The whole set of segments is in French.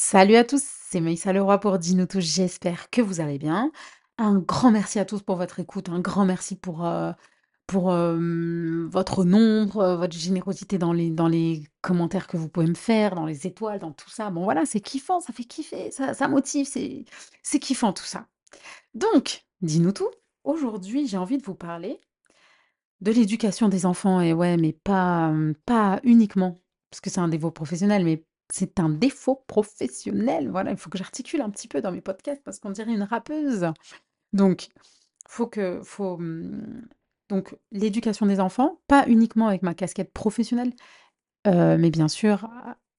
Salut à tous, c'est Maïssa Leroy pour Dis-nous tous, j'espère que vous allez bien. Un grand merci à tous pour votre écoute, un grand merci pour, euh, pour euh, votre nombre, euh, votre générosité dans les, dans les commentaires que vous pouvez me faire, dans les étoiles, dans tout ça. Bon voilà, c'est kiffant, ça fait kiffer, ça, ça motive, c'est, kiffant tout ça. Donc, dis-nous tout. Aujourd'hui, j'ai envie de vous parler de l'éducation des enfants, et ouais, mais pas, pas uniquement, parce que c'est un défaut professionnel, mais c'est un défaut professionnel. Voilà, il faut que j'articule un petit peu dans mes podcasts parce qu'on dirait une rappeuse. Donc, faut que, faut, hum, donc l'éducation des enfants, pas uniquement avec ma casquette professionnelle, euh, mais bien sûr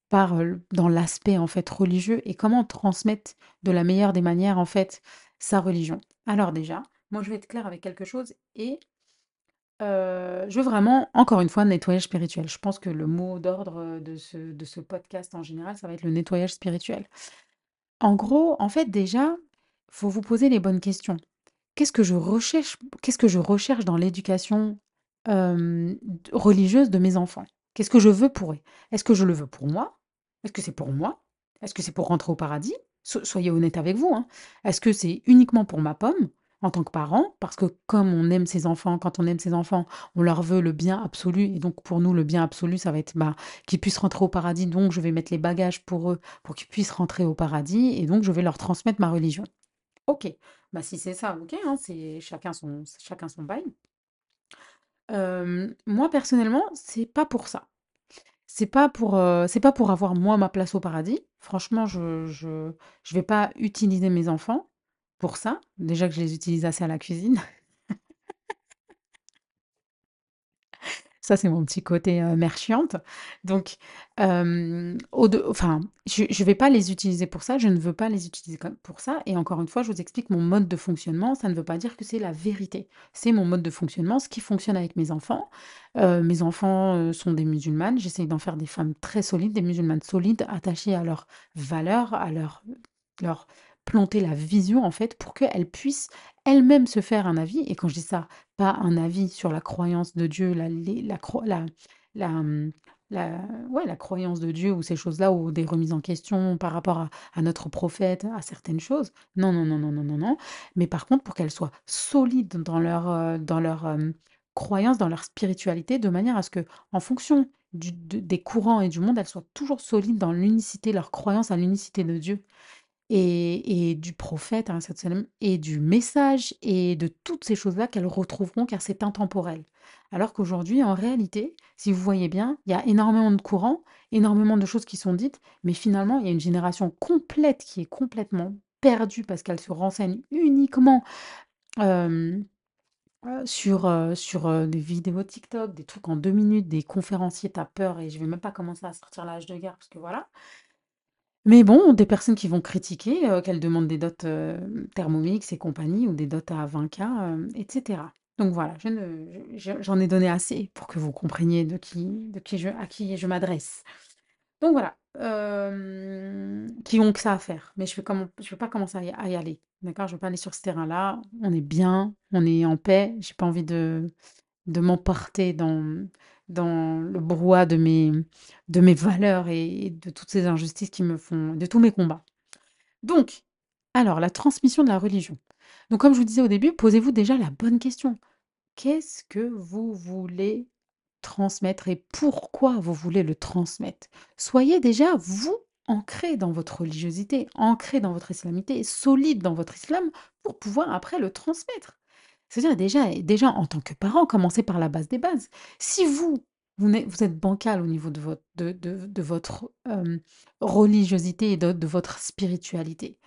par dans l'aspect en fait religieux et comment transmettre de la meilleure des manières en fait sa religion. Alors déjà, moi je vais être claire avec quelque chose et Heu, je veux vraiment, encore une fois, nettoyage spirituel. Je pense que le mot d'ordre, de ce de ce podcast en général, ça va être le nettoyage spirituel. En gros, en fait, déjà, faut vous poser les bonnes questions. Qu'est-ce que je recherche qu'est-ce que je recherche dans l'éducation, religieuse de mes enfants? Qu'est-ce que je veux pour eux? Est-ce que je le veux pour moi? Est-ce que c'est pour moi? Est-ce que c'est pour rentrer au paradis? So soyez honnête avec vous, hein. Est-ce que c'est uniquement pour ma pomme? En tant que parent, parce que comme on aime ses enfants, quand on aime ses enfants, on leur veut le bien absolu, et donc pour nous, le bien absolu, ça va être bah, qu'ils puissent rentrer au paradis, donc je vais mettre les bagages pour eux, pour qu'ils puissent rentrer au paradis, et donc je vais leur transmettre ma religion. Ok, bah si c'est ça, ok, hein, c'est chacun son, chacun son bail. Moi personnellement, c'est pas pour ça. C'est pas pour, euh, c'est pas pour avoir moi ma place au paradis. Franchement, je, je, je vais pas utiliser mes enfants pour ça. Déjà que je les utilise assez à la cuisine. Ça, c'est mon petit côté euh. Donc, au de, enfin, je ne vais pas les utiliser pour ça. Je ne veux pas les utiliser pour ça. Et encore une fois, je vous explique mon mode de fonctionnement. Ça ne veut pas dire que c'est la vérité. C'est mon mode de fonctionnement, ce qui fonctionne avec mes enfants. Mes enfants sont des musulmanes. J'essaye d'en faire des femmes très solides, des musulmanes solides, attachées à leurs valeurs, à leur, leur planter la vision en fait pour qu'elle puisse elle-même se faire un avis. Et quand je dis ça, pas un avis sur la croyance de Dieu, la, la, hum, la, ouais, la croyance de Dieu ou ces choses-là, ou des remises en question par rapport à, notre prophète, à certaines choses. Non, non, non, non, non, non. Mais par contre, pour qu'elles soient solides dans leur, euh, dans leur euh, croyance, dans leur spiritualité, de manière à ce que, en fonction des courants et du monde, elles soient toujours solides dans l'unicité, leur croyance à l'unicité de Dieu et, du prophète hein, et du message et de toutes ces choses-là qu'elles retrouveront car c'est intemporel. Alors qu'aujourd'hui, en réalité, si vous voyez bien, il y a énormément de courants, énormément de choses qui sont dites, mais finalement, il y a une génération complète qui est complètement perdue parce qu'elle se renseigne uniquement euh, sur, euh, euh, des vidéos TikTok, des trucs en deux minutes, des conférenciers, t'as peur et je vais même pas commencer à sortir l'âge de guerre parce que voilà. Mais bon, des personnes qui vont critiquer, heu, qu'elles demandent des dots, heu, Thermomix et compagnie ou des dots à 20K, heu, et cetera. Donc voilà, je ne je j'en ai donné assez pour que vous compreniez de qui à qui je m'adresse. Donc voilà, hem, qui ont que ça à faire. Mais je je vais pas commencer à y aller, d'accord? Je vais pas aller sur ce terrain-là. On est bien, on est en paix. J'ai pas envie de de m'emporter dans dans le brouhaha de mes, de mes valeurs et de toutes ces injustices qui me font, de tous mes combats. Donc, alors, la transmission de la religion. Donc, comme je vous disais au début, posez-vous déjà la bonne question. Qu'est-ce que vous voulez transmettre et pourquoi vous voulez le transmettre? Soyez déjà, vous, ancré dans votre religiosité, ancré dans votre islamité, solide dans votre islam pour pouvoir après le transmettre. C'est-à-dire déjà, déjà en tant que parent, commencez par la base des bases. Si vous, vous, êtes bancal au niveau de votre, religiosité et de, de, votre spiritualité,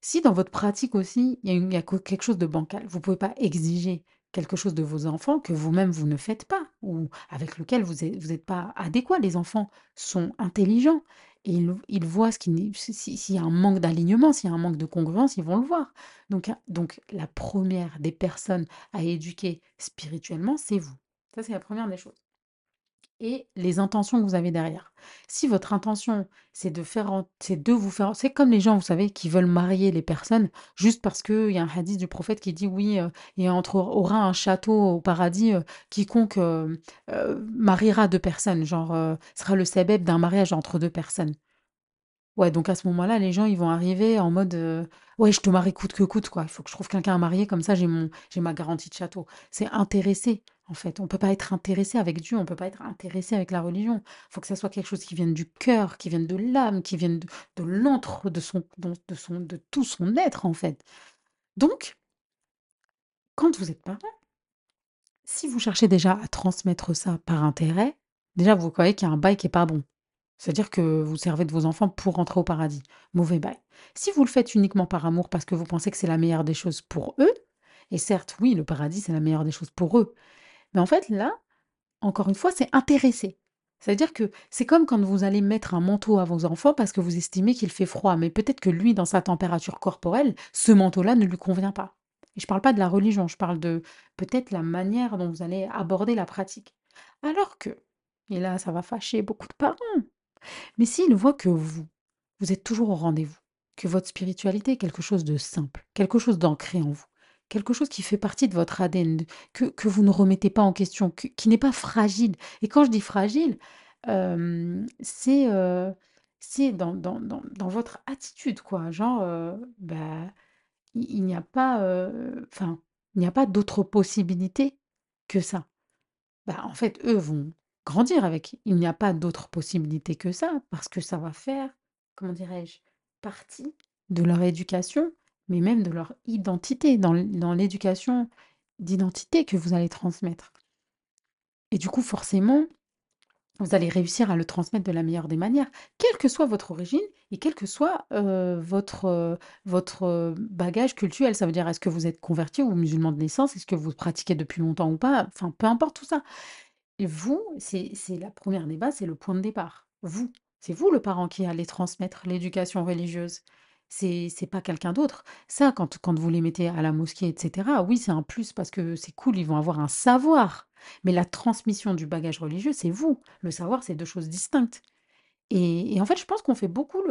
si dans votre pratique aussi, il y, a quelque chose de bancal, vous ne pouvez pas exiger quelque chose de vos enfants que vous-même vous ne faites pas ou avec lequel vous n'êtes pas adéquat. Les enfants sont intelligents et ils, voient ce qui s'il y a un manque d'alignement, s'il y a un manque de congruence, ils vont le voir. Donc, donc la première des personnes à éduquer spirituellement, c'est vous. Ça, c'est la première des choses et les intentions que vous avez derrière. Si votre intention, c'est de faire, c'est de vous faire, c'est comme les gens, vous savez, qui veulent marier les personnes juste parce qu'il y a un hadith du prophète qui dit oui, euh, il entre, aura un château au paradis, euh, quiconque euh, mariera deux personnes, genre sera le cébèbre d'un mariage entre deux personnes. Ouais, donc à ce moment-là, les gens, ils vont arriver en mode euh, ouais, je te marie coûte que coûte, quoi. Il faut que je trouve quelqu'un à marier, comme ça j'ai mon j'ai ma garantie de château. C'est intéressé, en fait. On peut pas être intéressé avec Dieu, on peut pas être intéressé avec la religion. Il faut que ça soit quelque chose qui vienne du cœur, qui vienne de l'âme, qui vienne de, de de son, de son, de tout son être, en fait. Donc, quand vous êtes parent, si vous cherchez déjà à transmettre ça par intérêt, déjà vous voyez qu'il y a un bail qui est pas bon. C'est-à-dire que vous servez de vos enfants pour rentrer au paradis. Mauvais bail. Si vous le faites uniquement par amour parce que vous pensez que c'est la meilleure des choses pour eux, et certes, oui, le paradis, c'est la meilleure des choses pour eux, mais en fait, là, encore une fois, c'est intéressé. C'est-à-dire que c'est comme quand vous allez mettre un manteau à vos enfants parce que vous estimez qu'il fait froid, mais peut-être que lui, dans sa température corporelle, ce manteau-là ne lui convient pas. Et je ne parle pas de la religion, je parle de peut-être la manière dont vous allez aborder la pratique. Alors que, et là, ça va fâcher beaucoup de parents, mais s'il voit que vous, vous êtes toujours au rendez-vous, que votre spiritualité est quelque chose de simple, quelque chose d'ancré en vous, quelque chose qui fait partie de votre ADN, que, que vous ne remettez pas en question, qui n'est pas fragile. Et quand je dis fragile, c'est dans, dans, dans, dans votre attitude, quoi. Genre, bah, il, n'y a pas, enfin, il n'y a pas d'autre possibilité que ça. Bah, en fait, eux vont grandir avec. Il n'y a pas d'autre possibilité que ça, parce que ça va faire, comment dirais-je, partie de leur éducation, mais même de leur identité, dans, l'éducation d'identité que vous allez transmettre. Et du coup, forcément, vous allez réussir à le transmettre de la meilleure des manières, quelle que soit votre origine et quel que soit euh, votre, euh, votre euh, bagage culturel. Ça veut dire, est-ce que vous êtes converti ou musulman de naissance? Est-ce que vous pratiquez depuis longtemps ou pas? Enfin, peu importe tout ça. Vous, c'est la première bases, c'est le point de départ. Vous, c'est vous le parent qui allez transmettre l'éducation religieuse. C'est pas quelqu'un d'autre. Ça, quand, vous les mettez à la mosquée, etc., oui, c'est un plus parce que c'est cool, ils vont avoir un savoir. Mais la transmission du bagage religieux, c'est vous. Le savoir, c'est deux choses distinctes. Et, et en fait, je pense qu'on fait beaucoup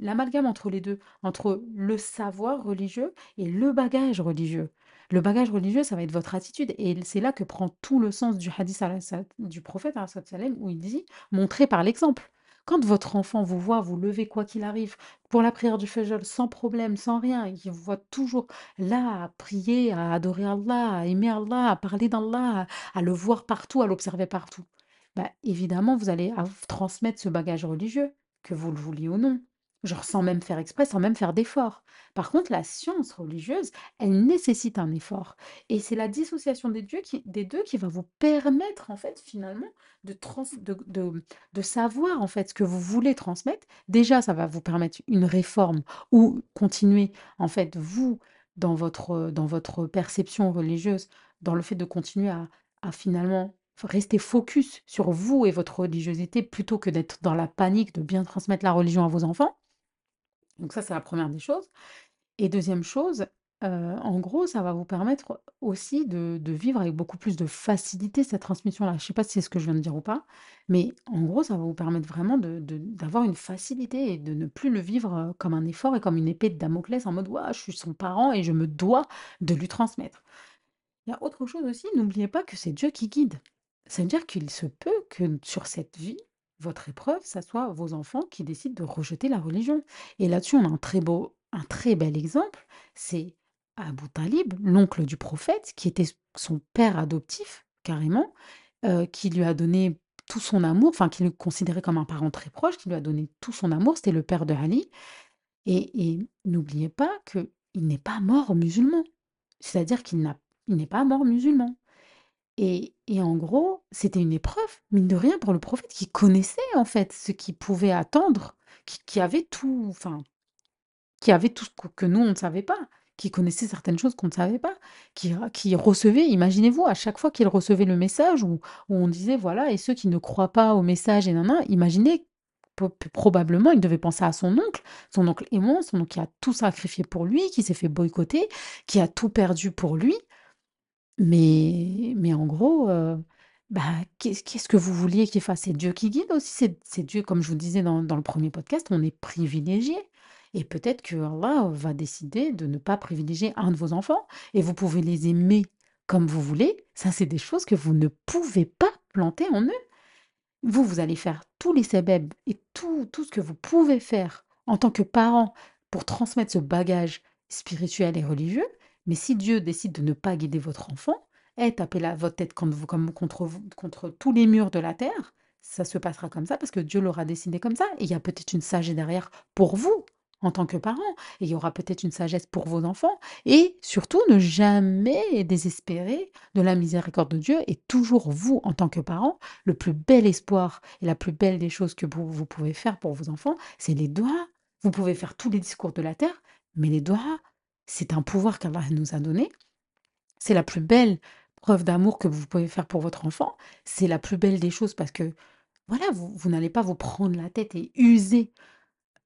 l'amalgame entre les deux, entre le savoir religieux et le bagage religieux. Le bagage religieux, ça va être votre attitude. Et c'est là que prend tout le sens du hadith du prophète où il dit, montrer par l'exemple. Quand votre enfant vous voit vous lever quoi qu'il arrive pour la prière du Fajr sans problème, sans rien, qu'il vous voit toujours là à prier, à adorer Allah, à aimer Allah, à parler d'Allah, à le voir partout, à l'observer partout. Bah, évidemment, vous allez transmettre ce bagage religieux, que vous le vouliez ou non. Genre sans même faire exprès, sans même faire d'effort. Par contre, la science religieuse, elle nécessite un effort. Et c'est la dissociation des, dieux des deux qui va vous permettre, en fait, finalement, de, trans, de, de, de savoir, en fait, ce que vous voulez transmettre. Déjà, ça va vous permettre une réforme ou continuer, en fait, vous, dans votre, dans votre perception religieuse, dans le fait de continuer à, à finalement rester focus sur vous et votre religiosité plutôt que d'être dans la panique de bien transmettre la religion à vos enfants. Donc ça, c'est la première des choses. Et deuxième chose, en gros, ça va vous permettre aussi de vivre avec beaucoup plus de facilité cette transmission-là. Je ne sais pas si c'est ce que je viens de dire ou pas, mais en gros, ça va vous permettre vraiment de de d'avoir une facilité et de ne plus le vivre, comme un effort et comme une épée de Damoclès en mode: «Ouah, je suis son parent et je me dois de lui transmettre». Il y a autre chose aussi, n'oubliez pas que c'est Dieu qui guide. Ça veut dire qu'il se peut que sur cette vie, votre épreuve, ça soit vos enfants qui décident de rejeter la religion. Et là-dessus, on a un très beau, un très bel exemple, c'est Abu Talib, l'oncle du prophète, qui était son père adoptif, carrément, euh, qui lui a donné tout son amour, enfin, qui le considérait comme un parent très proche, qui lui a donné tout son amour, c'était le père de Ali. Et, et n'oubliez pas qu'il n'est pas mort musulman. C'est-à-dire qu'il n'est pas mort musulman. Et, en gros, c'était une épreuve, mine de rien, pour le prophète qui connaissait en fait ce qu'il pouvait attendre, qui, avait tout, enfin, qui avait tout ce que, nous on ne savait pas, qui connaissait certaines choses qu'on ne savait pas, qui, recevait, imaginez-vous, à chaque fois qu'il recevait le message où, on disait voilà, et ceux qui ne croient pas au message et nan, imaginez probablement il devait penser à son oncle, son oncle aimant, son oncle qui a tout sacrifié pour lui, qui s'est fait boycotter, qui a tout perdu pour lui. Mais mais en gros, heu, bah, qu'est-ce que vous vouliez qu'il fasse? C'est Dieu qui guide aussi, c'est Dieu, comme je vous disais dans dans le premier podcast, on est privilégié et peut-être que Allah va décider de ne pas privilégier un de vos enfants et vous pouvez les aimer comme vous voulez. Ça, c'est des choses que vous ne pouvez pas planter en eux Vous, vous allez faire tous les sebeb et tout, tout ce que vous pouvez faire en tant que parent pour transmettre ce bagage spirituel et religieux. Mais si Dieu décide de ne pas guider votre enfant, et taper la, votre tête contre, comme contre, tous les murs de la terre, ça se passera comme ça parce que Dieu l'aura décidé comme ça. Il y a peut-être une sagesse derrière pour vous en tant que parent. Il y aura peut-être une sagesse pour vos enfants. Et surtout, ne jamais désespérer de la miséricorde de Dieu. Et toujours vous, en tant que parent, le plus bel espoir et la plus belle des choses que vous pouvez faire pour vos enfants, c'est les doigts. Vous pouvez faire tous les discours de la terre, mais les doigts, c'est un pouvoir qu'Allah nous a donné. C'est la plus belle preuve d'amour que vous pouvez faire pour votre enfant. C'est la plus belle des choses parce que, voilà, vous, n'allez pas vous prendre la tête et user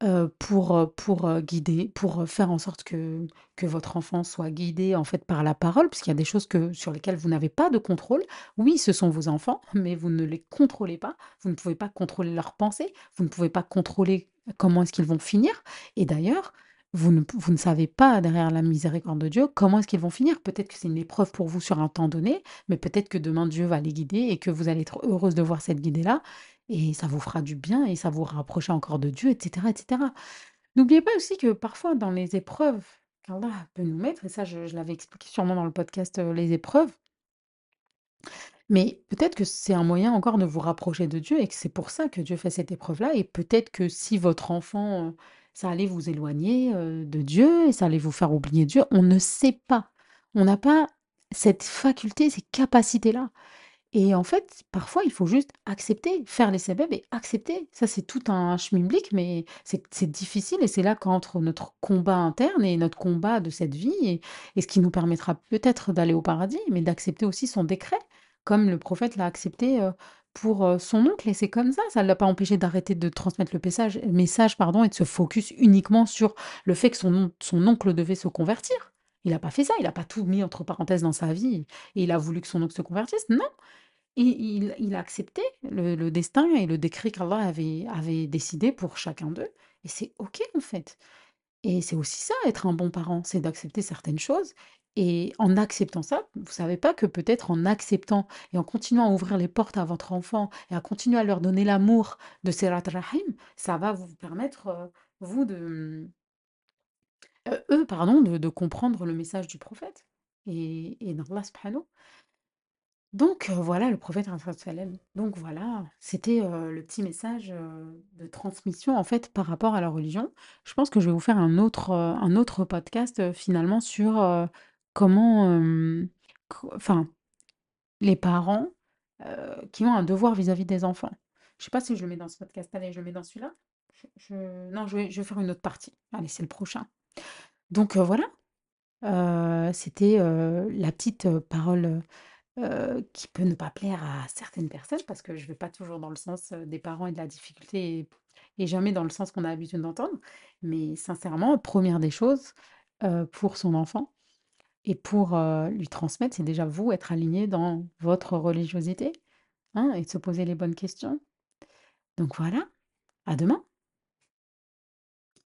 Heu, pour, heu, pour, heu, guider, pour, faire en sorte que que votre enfant soit guidé, en fait, par la parole, puisqu'il y a des choses que sur lesquelles vous n'avez pas de contrôle. Oui, ce sont vos enfants, mais vous ne les contrôlez pas. Vous ne pouvez pas contrôler leurs pensées, vous ne pouvez pas contrôler comment est-ce qu'ils vont finir et d'ailleurs, vous ne savez pas, derrière la miséricorde de Dieu, comment est-ce qu'ils vont finir. Peut-être que c'est une épreuve pour vous sur un temps donné, mais peut-être que demain Dieu va les guider et que vous allez être heureuse de voir cette guidée-là et ça vous fera du bien et ça vous rapprochera encore de Dieu, et cetera, et cetera. N'oubliez pas aussi que parfois dans les épreuves qu'Allah peut nous mettre, et ça je, je l'avais expliqué sûrement dans le podcast euh, Les épreuves, mais peut-être que c'est un moyen encore de vous rapprocher de Dieu et que c'est pour ça que Dieu fait cette épreuve-là. Et peut-être que si votre enfant, euh, ça allait vous éloigner euh, de Dieu et ça allait vous faire oublier Dieu, on ne sait pas. On n'a pas cette faculté, ces capacités-là. Et en fait, parfois, il faut juste accepter, faire les sebeb et accepter. Ça, c'est tout un schmilblick, mais c'est difficile et c'est là qu'entre notre combat interne et notre combat de cette vie et, et ce qui nous permettra peut-être d'aller au paradis, mais d'accepter aussi son décret, comme le prophète l'a accepté euh, pour euh, son oncle. Et c'est comme ça, ça ne l'a pas empêché d'arrêter de transmettre le message, message pardon, et de se focus uniquement sur le fait que son, on- son oncle devait se convertir. Il n'a pas fait ça, il n'a pas tout mis entre parenthèses dans sa vie et il a voulu que son oncle se convertisse. Non, et il il a accepté le le destin et le décret qu'Allah avait avait décidé pour chacun d'eux et c'est OK, en fait. Et c'est aussi ça, être un bon parent, c'est d'accepter certaines choses et en acceptant ça, vous savez pas que peut-être en acceptant et en continuant à ouvrir les portes à votre enfant et à continuer à leur donner l'amour de Sirat Rahim, ça va vous permettre, heu, vous de, mmh, eux, pardon, de comprendre le message du prophète et et d'Allah donc voilà le prophète. Donc voilà, c'était, le petit message, de transmission en fait par rapport à la religion. Je pense que je vais vous faire un autre, un autre podcast, finalement sur, comment, les parents, qui ont un devoir vis-à-vis des enfants. Je sais pas si je le mets dans ce podcast. Allez, je le mets dans celui-là? Je non, je vais je faire une autre partie. Allez, c'est le prochain. Donc voilà, c'était, la petite, parole, qui peut ne pas plaire à certaines personnes parce que je vais pas toujours dans le sens, des parents et de la difficulté et jamais dans le sens qu'on a l'habitude d'entendre. Mais sincèrement, première des choses, pour son enfant et pour, heu, lui transmettre, c'est déjà vous être aligné dans votre religiosité, hein, et de se poser les bonnes questions. Donc voilà, à demain.